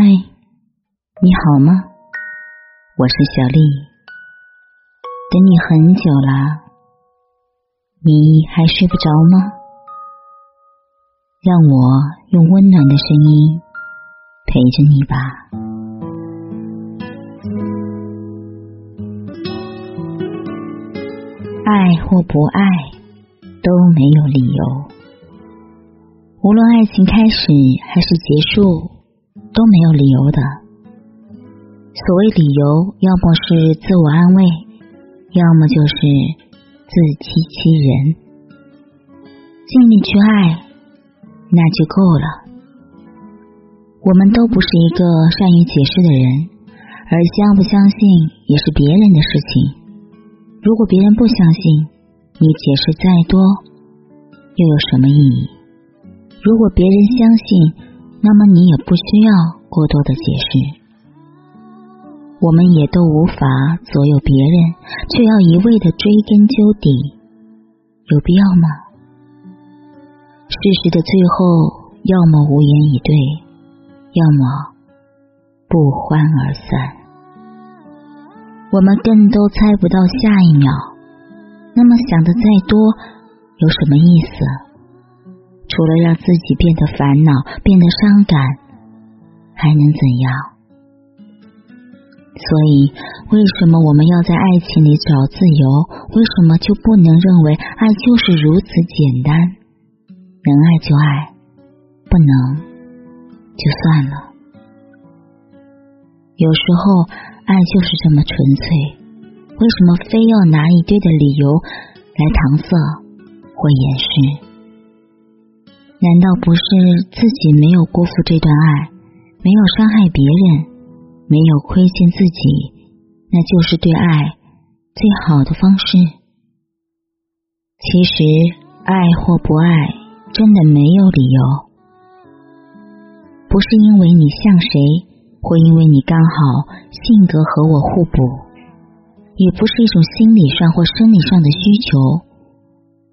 嗨，你好吗？我是小丽，等你很久了，你还睡不着吗？让我用温暖的声音陪着你吧。爱或不爱都没有理由，无论爱情开始还是结束，都没有理由的。所谓理由，要么是自我安慰，要么就是自欺欺人。尽力去爱。那就够了。我们都不是一个善于解释的人，而相不相信也是别人的事情。如果别人不相信，你解释再多又有什么意义？如果别人相信，那么你也不需要过多的解释。我们也都无法左右别人，却要一味的追根究底，有必要吗？事实的最后，要么无言以对，要么不欢而散。我们更都猜不到下一秒，那么想的再多有什么意思？除了让自己变得烦恼、变得伤感，还能怎样？所以，为什么我们要在爱情里找自由？为什么就不能认为爱就是如此简单？能爱就爱，不能就算了。有时候爱就是这么纯粹，为什么非要拿一堆的理由来搪塞或掩饰？难道不是自己没有辜负这段爱，没有伤害别人，没有亏欠自己，那就是对爱最好的方式？其实爱或不爱。真的没有理由，不是因为你像谁，或因为你刚好性格和我互补，也不是一种心理上或生理上的需求，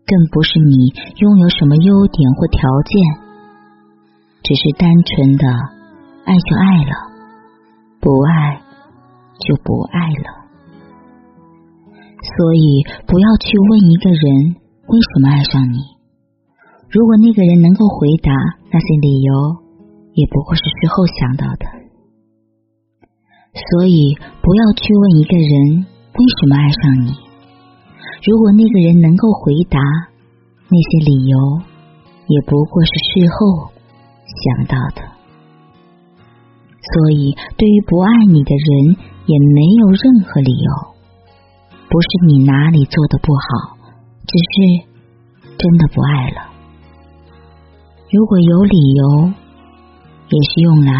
更不是你拥有什么优点或条件，只是单纯的爱就爱了，不爱就不爱了。所以不要去问一个人为什么爱上你。如果那个人能够回答，那些理由也不过是事后想到的。所以不要去问一个人为什么爱上你。如果那个人能够回答，那些理由也不过是事后想到的。所以，对于不爱你的人，也没有任何理由。不是你哪里做的不好，只是真的不爱了。如果有理由，也是用来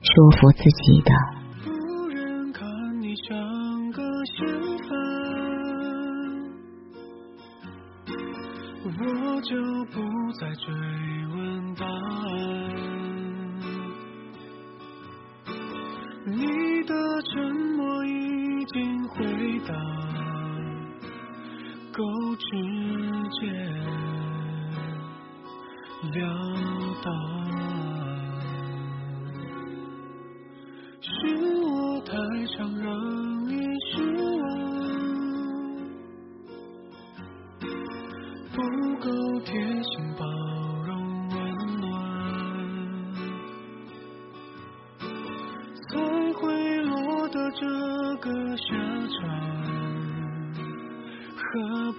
说服自己的。我不再追问答案。你的沉默已经回答，够直接。了当，是我太常让伤和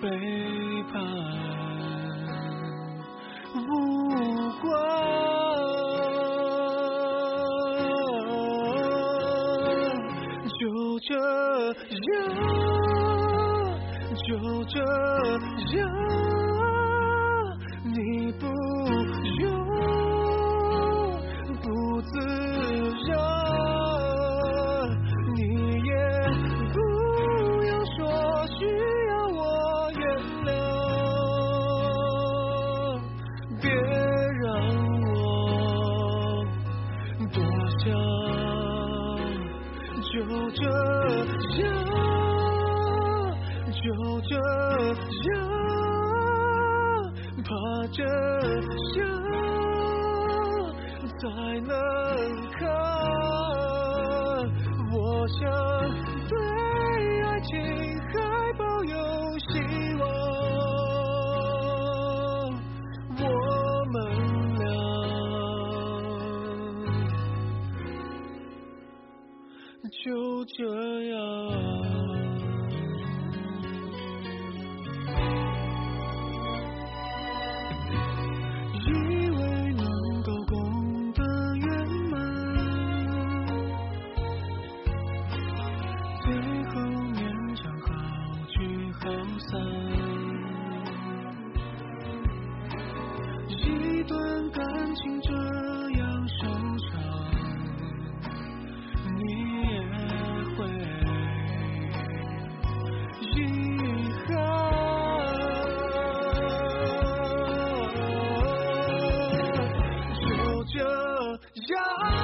背叛无关，就。这样，就这样，这样。job.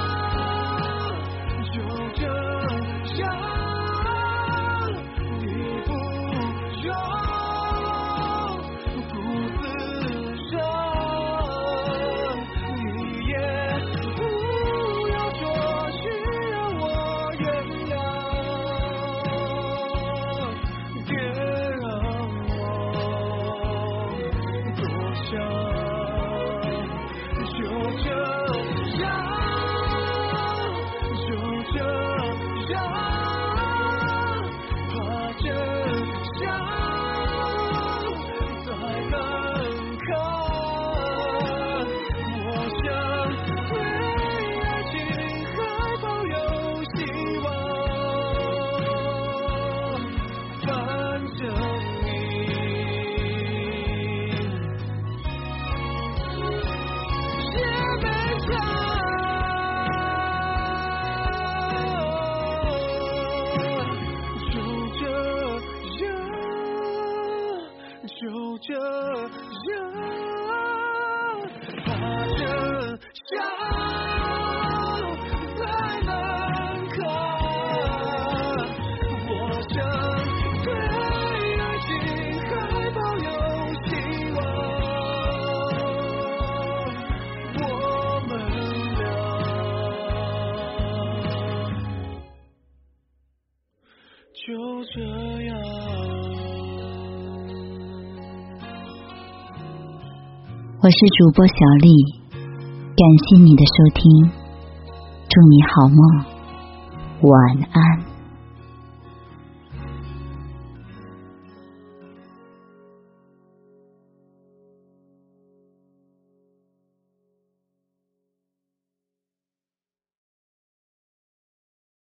就这样。我是主播小丽，感谢你的收听，祝你好梦，晚安。